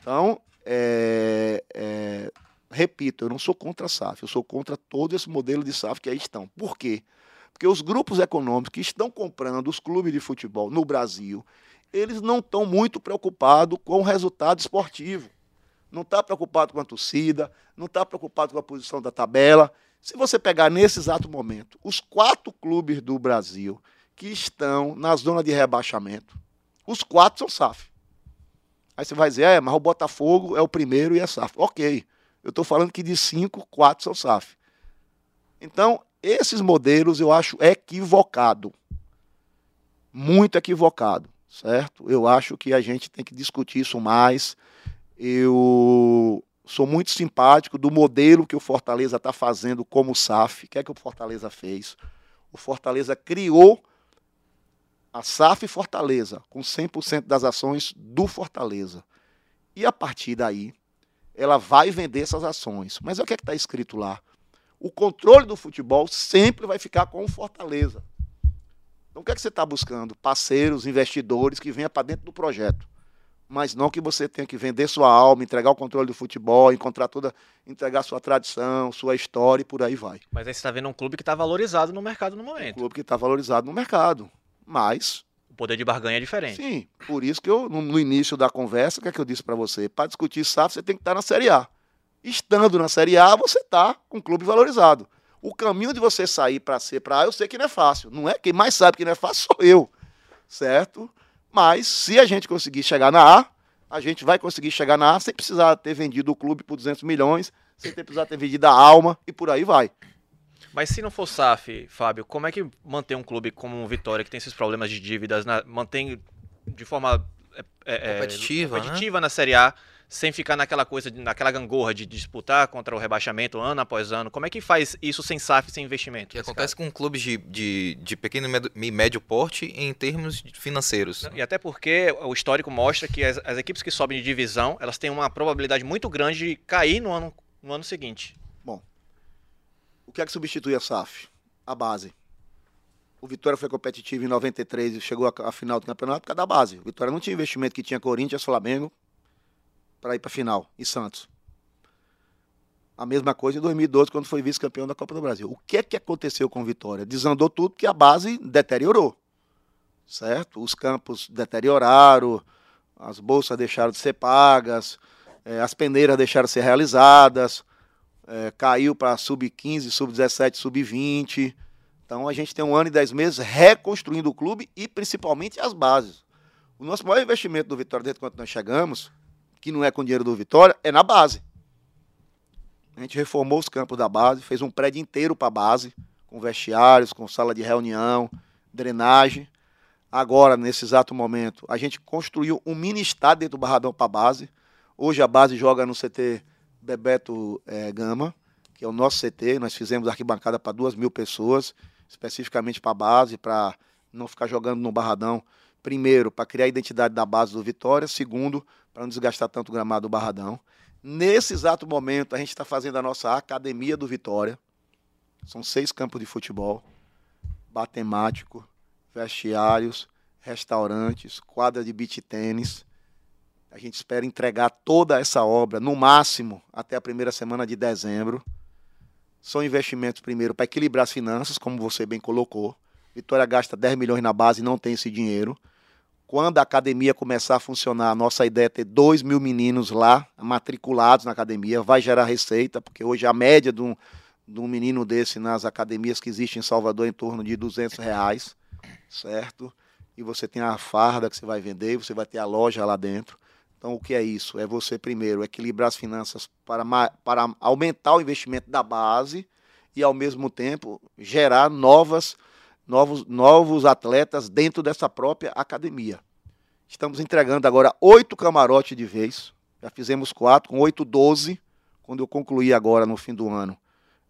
Então, é, é, repito, eu não sou contra a SAF, eu sou contra todo esse modelo de SAF que aí estão. Por quê? Porque os grupos econômicos que estão comprando os clubes de futebol no Brasil, eles não estão muito preocupados com o resultado esportivo. Não está preocupado com a torcida, não está preocupado com a posição da tabela. Se você pegar nesse exato momento, os quatro clubes do Brasil que estão na zona de rebaixamento, os quatro são SAF. Aí você vai dizer, é, mas o Botafogo é o primeiro e é SAF. Ok. Eu estou falando que de cinco, quatro são SAF. Então, esses modelos eu acho equivocado. Muito equivocado, certo? Eu acho que a gente tem que discutir isso mais. Eu sou muito simpático do modelo que o Fortaleza está fazendo como SAF. O que é que o Fortaleza fez? O Fortaleza criou a SAF Fortaleza, com 100% das ações do Fortaleza. E a partir daí, ela vai vender essas ações. Mas o que é está escrito lá? O controle do futebol sempre vai ficar com o Fortaleza. Então o que é que você está buscando? Parceiros, investidores que venham para dentro do projeto. mas não que você tenha que vender sua alma, entregar o controle do futebol, encontrar toda, entregar sua tradição, sua história e por aí vai. Mas aí você está vendo um clube que está valorizado no mercado no Um momento. clube que está valorizado no mercado. Mas, O poder de barganha é diferente. sim, por isso que eu, no, início da conversa, o que é que eu disse para você? Para discutir SAF, você tem que estar na Série A. Estando na Série A, você está com o clube valorizado. O caminho de você sair para ser para A, eu sei que não é fácil. Não é? Quem mais sabe que não é fácil sou eu. Certo? Mas se a gente conseguir chegar na A, a gente vai conseguir chegar na A sem precisar ter vendido o clube por 200 milhões, sem ter precisar ter vendido a alma e por aí vai. Mas se não for SAF, Fábio, como é que mantém um clube como o Vitória, que tem esses problemas de dívidas, na- mantém de forma é, é, Competitiva, né? competitiva na Série A, sem ficar naquela coisa, naquela gangorra de disputar contra o rebaixamento ano após ano? Como é que faz isso sem SAF, sem investimento? Que acontece com clubes de, de, de pequeno e médio- porte em termos financeiros. E até porque o histórico mostra que as, as equipes que sobem de divisão, elas têm uma probabilidade muito grande de cair no ano, no ano seguinte. O que é que substitui a SAF? A base. O Vitória foi competitivo em 93 e chegou à final do campeonato por causa da base. O Vitória não tinha investimento que tinha Corinthians, Flamengo para ir para a final e Santos. A mesma coisa em 2012 quando foi vice-campeão da Copa do Brasil. O que é que aconteceu com o Vitória? Desandou tudo porque a base deteriorou. Certo? Os campos deterioraram, as bolsas deixaram de ser pagas, eh, as peneiras deixaram de ser realizadas, é, caiu para sub-15, sub-17, sub-20. Então a gente tem um ano e dez meses reconstruindo o clube e principalmente as bases. O nosso maior investimento do Vitória desde quando nós chegamos, que não é com dinheiro do Vitória, é na base. A gente reformou os campos da base, fez um prédio inteiro para a base, com vestiários, com sala de reunião, drenagem. Agora, nesse exato momento, a gente construiu um mini estádio dentro do Barradão para a base. Hoje a base joga no CT Bebeto eh, Gama, que é o nosso CT. Nós fizemos arquibancada para duas mil pessoas, especificamente para a base, para não ficar jogando no Barradão. Primeiro, para criar a identidade da base do Vitória. Segundo, para não desgastar tanto o gramado do Barradão. Nesse exato momento, a gente está fazendo a nossa academia do Vitória. São seis campos de futebol, bar temático, vestiários, restaurantes, quadra de beach tênis. A gente espera entregar toda essa obra, no máximo, até a primeira semana de dezembro. São investimentos, primeiro, para equilibrar as finanças, como você bem colocou. Vitória gasta 10 milhões na base e não tem esse dinheiro. Quando a academia começar a funcionar, a nossa ideia é ter 2 mil meninos lá, matriculados na academia. Vai gerar receita, porque hoje a média de um, de um menino desse nas academias que existem em Salvador é em torno de 200 reais, certo? E você tem a farda que você vai vender, você vai ter a loja lá dentro. Então, o que é isso? É você, primeiro, equilibrar as finanças para, para aumentar o investimento da base e, ao mesmo tempo, gerar novas, novos, novos atletas dentro dessa própria academia. Estamos entregando agora oito camarotes de vez. Já fizemos quatro, com oito, doze. Quando eu concluir agora, no fim do ano.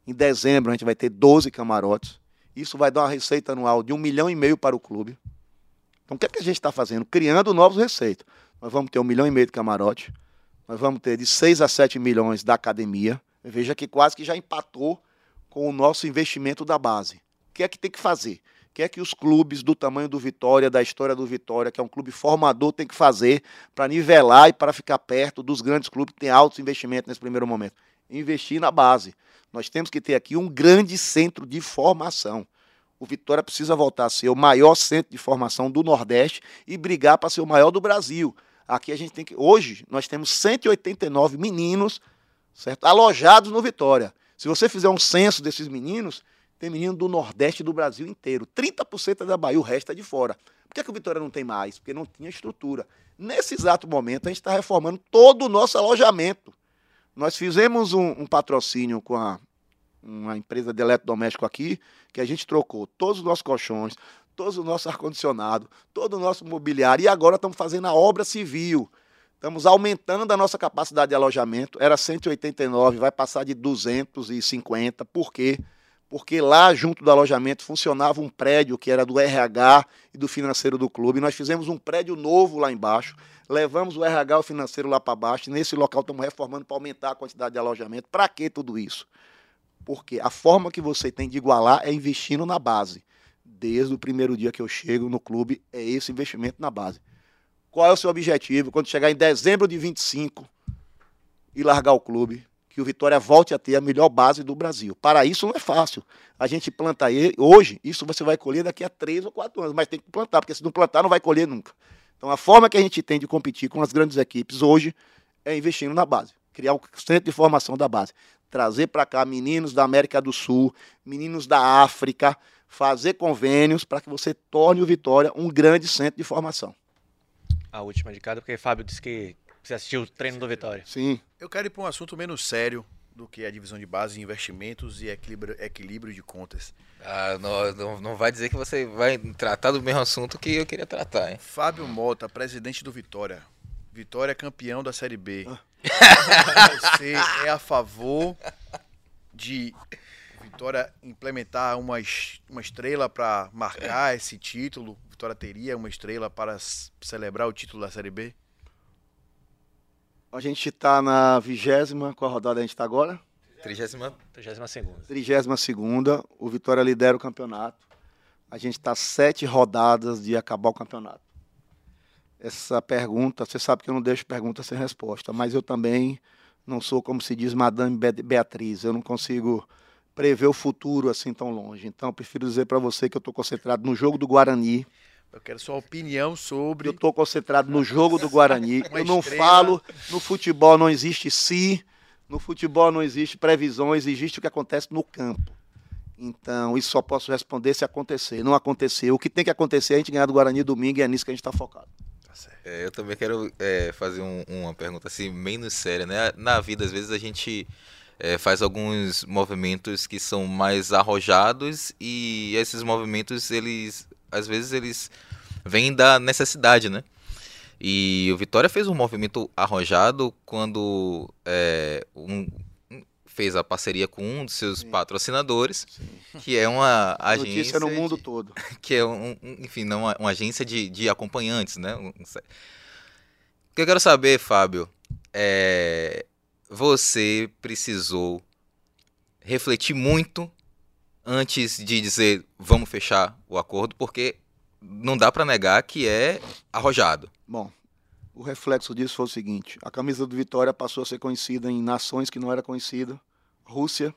Em dezembro, a gente vai ter 12 camarotes. Isso vai dar uma receita anual de um milhão e meio para o clube. Então, o que, é que a gente está fazendo? Criando novos receitas. Nós vamos ter um milhão e meio de camarote. Nós vamos ter de 6 a 7 milhões da academia. Veja que quase que já empatou com o nosso investimento da base. O que é que tem que fazer? O que é que os clubes do tamanho do Vitória, da história do Vitória, que é um clube formador, tem que fazer para nivelar e para ficar perto dos grandes clubes que têm altos investimentos nesse primeiro momento? Investir na base. Nós temos que ter aqui um grande centro de formação. O Vitória precisa voltar a ser o maior centro de formação do Nordeste e brigar para ser o maior do Brasil. Aqui a gente tem que. Hoje, nós temos 189 meninos certo? alojados no Vitória. Se você fizer um censo desses meninos, tem menino do Nordeste do Brasil inteiro. 30% é da Bahia, o resto é de fora. Por que, que o Vitória não tem mais? Porque não tinha estrutura. Nesse exato momento, a gente está reformando todo o nosso alojamento. Nós fizemos um, um patrocínio com a, uma empresa de eletrodoméstico aqui, que a gente trocou todos os nossos colchões, todos os nossos ar-condicionado, todo o nosso mobiliário, e agora estamos fazendo a obra civil. Estamos aumentando a nossa capacidade de alojamento. Era 189, vai passar de 250. Por quê? Porque lá, junto do alojamento, funcionava um prédio que era do RH e do financeiro do clube. Nós fizemos um prédio novo lá embaixo, levamos o RH e o financeiro lá para baixo. E nesse local estamos reformando para aumentar a quantidade de alojamento. Para que tudo isso? Porque a forma que você tem de igualar é investindo na base. Desde o primeiro dia que eu chego no clube, é esse investimento na base qual é o seu objetivo quando chegar em dezembro de 25 e largar o clube, que o Vitória volte a ter a melhor base do Brasil. Para isso não é fácil. A gente planta ele, hoje, isso você vai colher daqui a três ou quatro anos, mas tem que plantar, porque se não plantar não vai colher nunca. Então a forma que a gente tem de competir com as grandes equipes hoje é investindo na base, criar o centro de formação da base, trazer para cá meninos da América do Sul, meninos da África, fazer convênios para que você torne o Vitória um grande centro de formação. A última de cada, porque Fábio disse que você assistiu o treino do Vitória. Sim. Eu quero ir para um assunto menos sério do que a divisão de base, investimentos e equilíbrio, equilíbrio de contas. Ah, não, não, não vai dizer que você vai tratar do mesmo assunto que eu queria tratar, hein? Fábio Mota, presidente do Vitória. Vitória é campeão da Série B. Você é a favor de Vitória implementar uma, uma estrela para marcar esse título? Vitória teria uma estrela para celebrar o título da Série B? A gente está na vigésima, qual rodada a gente está agora? Trigésima 32 Trigésima segunda, o Vitória lidera o campeonato. A gente está sete rodadas de acabar o campeonato. Essa pergunta, você sabe que eu não deixo pergunta sem resposta, mas eu também não sou, como se diz, Madame Be- Beatriz. Eu não consigo prever o futuro assim tão longe. Então, eu prefiro dizer para você que eu estou concentrado no jogo do Guarani. Eu quero sua opinião sobre. Eu estou concentrado no jogo do Guarani. (laughs) Eu não estrela. falo, no futebol não existe se, no futebol não existe previsões, existe o que acontece no campo. Então, isso só posso responder se acontecer. Não aconteceu. O que tem que acontecer é a gente ganhar do Guarani domingo e é nisso que a gente está focado. É, eu também quero é, fazer um- uma pergunta assim, menos séria, né? Na vida, às vezes, a gente é, faz alguns movimentos que são mais arrojados e esses movimentos, eles, às vezes, eles vêm da necessidade, né? E o Vitória fez um movimento arrojado quando é, um- fez a parceria com um dos seus patrocinadores, que é uma agência (laughs) Notícia no mundo de- todo. (laughs) que é um, enfim, não uma, uma agência de, de acompanhantes, né? Um- O que eu quero saber, Fábio, é você precisou refletir muito antes de dizer vamos fechar o acordo, porque não dá pra negar que é arrojado. Bom, o reflexo disso foi o seguinte: a camisa do Vitória passou a ser conhecida em nações que não era conhecida, Rússia,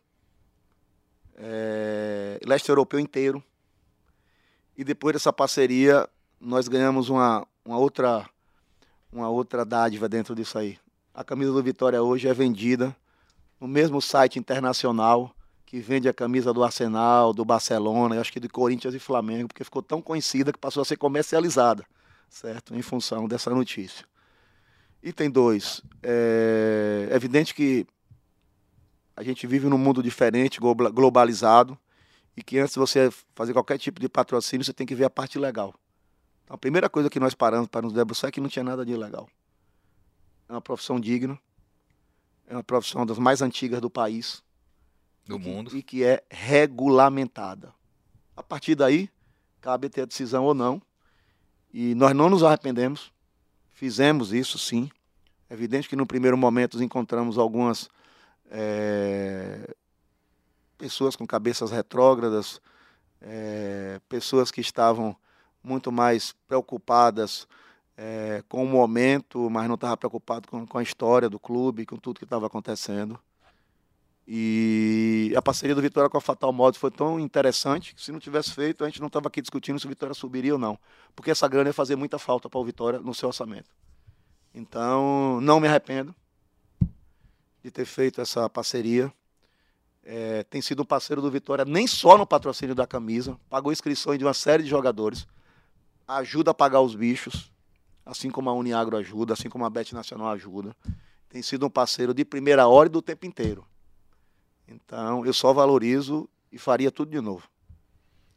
eh, leste europeu inteiro. E depois dessa parceria, nós ganhamos uma, uma outra uma outra dádiva dentro disso aí. A camisa do Vitória hoje é vendida no mesmo site internacional que vende a camisa do Arsenal, do Barcelona, acho que do Corinthians e Flamengo, porque ficou tão conhecida que passou a ser comercializada certo? Em função dessa notícia. Item 2. É evidente que a gente vive num mundo diferente, globa- globalizado, e que antes de você fazer qualquer tipo de patrocínio, você tem que ver a parte legal. Então, a primeira coisa que nós paramos para nos debruçar é que não tinha nada de ilegal. É uma profissão digna, é uma profissão das mais antigas do país, Do e que- mundo. E que é regulamentada. A partir daí, cabe ter a decisão ou não. E nós não nos arrependemos. Fizemos isso, sim. É evidente que no primeiro momento encontramos algumas eh, pessoas com cabeças retrógradas, eh, pessoas que estavam muito mais preocupadas eh, com o momento, mas não estavam preocupadas com, com a história do clube, com tudo que estava acontecendo. E a parceria do Vitória com a Fatal Mods foi tão interessante que se não tivesse feito, a gente não estava aqui discutindo se o Vitória subiria ou não. Porque essa grana ia fazer muita falta para o Vitória no seu orçamento. Então, não me arrependo de ter feito essa parceria. É, tem sido um parceiro do Vitória nem só no patrocínio da camisa, pagou inscrições de uma série de jogadores, ajuda a pagar os bichos, assim como a Uniagro ajuda, assim como a Bet Nacional ajuda. Tem sido um parceiro de primeira hora e do tempo inteiro. Então, eu só valorizo e faria tudo de novo.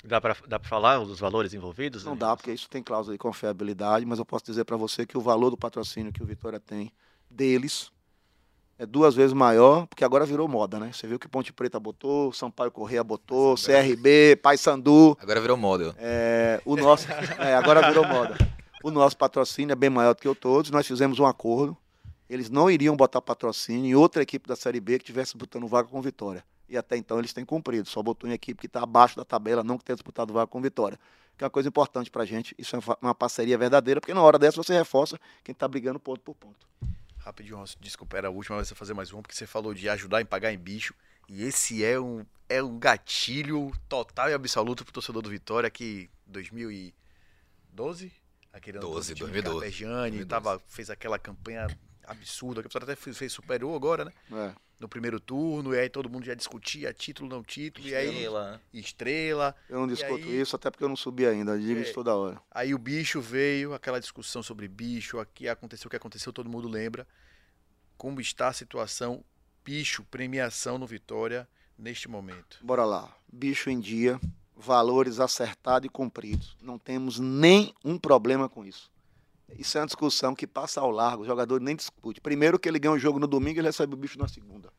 Dá pra falar dos valores envolvidos? Não né? dá, porque isso tem cláusula de confiabilidade, mas eu posso dizer para você que o valor do patrocínio que o Vitória tem deles é duas vezes maior, porque agora virou moda, né? Você viu que Ponte Preta botou, Sampaio Correia botou, CRB, Paysandu, Agora virou model. é, o nosso, é, agora virou moda. O nosso patrocínio é bem maior do que o todos. Nós fizemos um acordo. Eles não iriam botar patrocínio em outra equipe da Série B que estivesse disputando vaga com Vitória. E até então eles têm cumprido. Só botou em equipe que está abaixo da tabela, não que tenha disputado vaga com Vitória. que é uma coisa importante pra gente. Isso é uma parceria verdadeira, porque na hora dessa você reforça quem tá brigando ponto por ponto. Rapidinho, desculpa, era a última vez você fazer mais uma, porque você falou de ajudar em pagar em bicho. E esse é um, é um gatilho total e absoluto pro torcedor do Vitória que 2012? Aquele ano 12, todo, time 2012, Carpegiani, 2012. Tava, fez aquela campanha absurda, que a pessoa até fez, fez superou agora, né? É. No primeiro turno, e aí todo mundo já discutia título, não título, e aí Estrela. estrela. Eu não discuto aí- isso, até porque eu não subi ainda. Eu digo É. isso toda hora. Aí o bicho veio, aquela discussão sobre bicho, aqui aconteceu o que aconteceu, todo mundo lembra. Como está a situação, bicho, premiação no Vitória neste momento. Bora lá. Bicho em dia, valores acertados e cumpridos. Não temos nenhum problema com isso. Isso é uma discussão que passa ao largo, o jogador nem discute. Primeiro que ele ganha o jogo no domingo, ele recebe o bicho na segunda.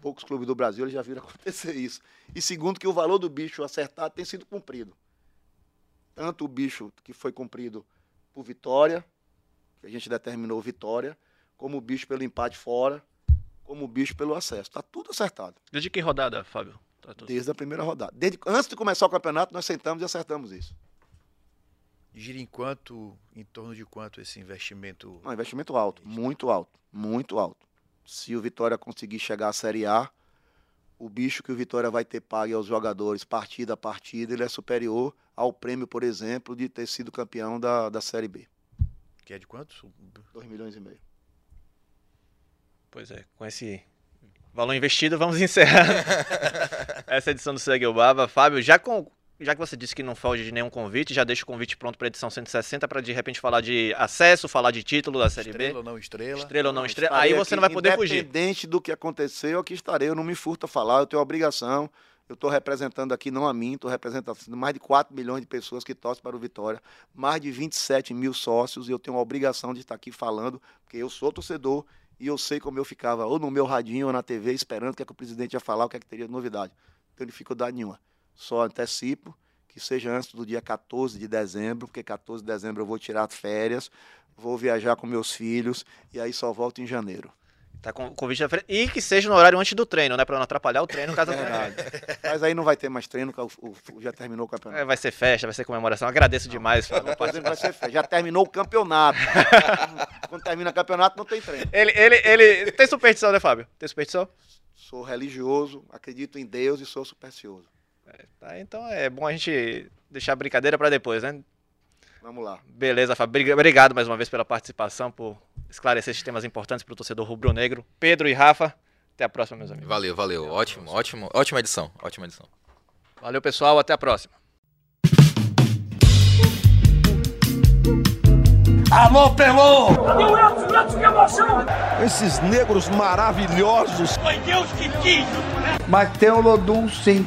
Poucos clubes do Brasil já viram (laughs) acontecer isso. E segundo que o valor do bicho acertado tem sido cumprido. Tanto o bicho que foi cumprido por vitória, que a gente determinou vitória, como o bicho pelo empate fora, como o bicho pelo acesso. Está tudo acertado. Desde que rodada, Fábio? Tá tudo- Desde a primeira rodada. Desde, antes de começar o campeonato, nós sentamos e acertamos isso. Gira em quanto, em torno de quanto esse investimento? Um investimento alto, muito alto, muito alto. Se o Vitória conseguir chegar à Série A, o bicho que o Vitória vai ter pago aos jogadores partida a partida, ele é superior ao prêmio, por exemplo, de ter sido campeão da, da Série B. Que é de quanto? 2 milhões e meio. Pois é, com esse valor investido, vamos (laughs) encerrar essa edição do Segue o Baba. Fábio, já, com, já que você disse que não foge de nenhum convite, já deixa o convite pronto para a edição 160 para de repente falar de acesso, falar de título da Série Estrela B. ou não estrela? Estrela ou não estrela. Aí você aqui, não vai poder fugir. Independente do que aconteceu, aqui estarei. Eu não me furto a falar, eu tenho obrigação. Eu estou representando aqui, não a mim, estou representando mais de 4 milhões de pessoas que torcem para o Vitória, mais de 27 mil sócios, e eu tenho a obrigação de estar aqui falando, porque eu sou torcedor e eu sei como eu ficava, ou no meu radinho ou na TV, esperando o que, é que o presidente ia falar, o que, é que teria de novidade. Não tenho dificuldade nenhuma. Só antecipo que seja antes do dia 14 de dezembro, porque 14 de dezembro eu vou tirar férias, vou viajar com meus filhos, e aí só volto em janeiro. Tá com o convite na frente. E que seja no horário antes do treino, né? Pra não atrapalhar o treino caso Verdade. Mas aí não vai ter mais treino, o- o- já terminou o campeonato. É, vai ser festa, vai ser comemoração. Agradeço demais, Fábio. Não ser festa. Já terminou o campeonato. (laughs) Quando termina o campeonato, não tem treino. Ele, ele, ele tem superstição, né, Fábio? Tem superstição? Sou religioso, acredito em Deus e sou supersticioso. Tá, então é bom a gente deixar a brincadeira pra depois, né? Vamos lá. Beleza, Fábio. Briga- Obrigado mais uma vez pela participação, por esclarecer esses temas importantes pro torcedor rubro-negro. Pedro e Rafa, até a próxima, meus amigos. Valeu, valeu. Ótimo, ótimo, ótima edição, ótima edição. Valeu, pessoal. Até a próxima. Alô, Pelô! Cadê o Edson? Edson, que emoção! Esses negros maravilhosos. Foi Deus que quis! Mas tem o Lodum, sim.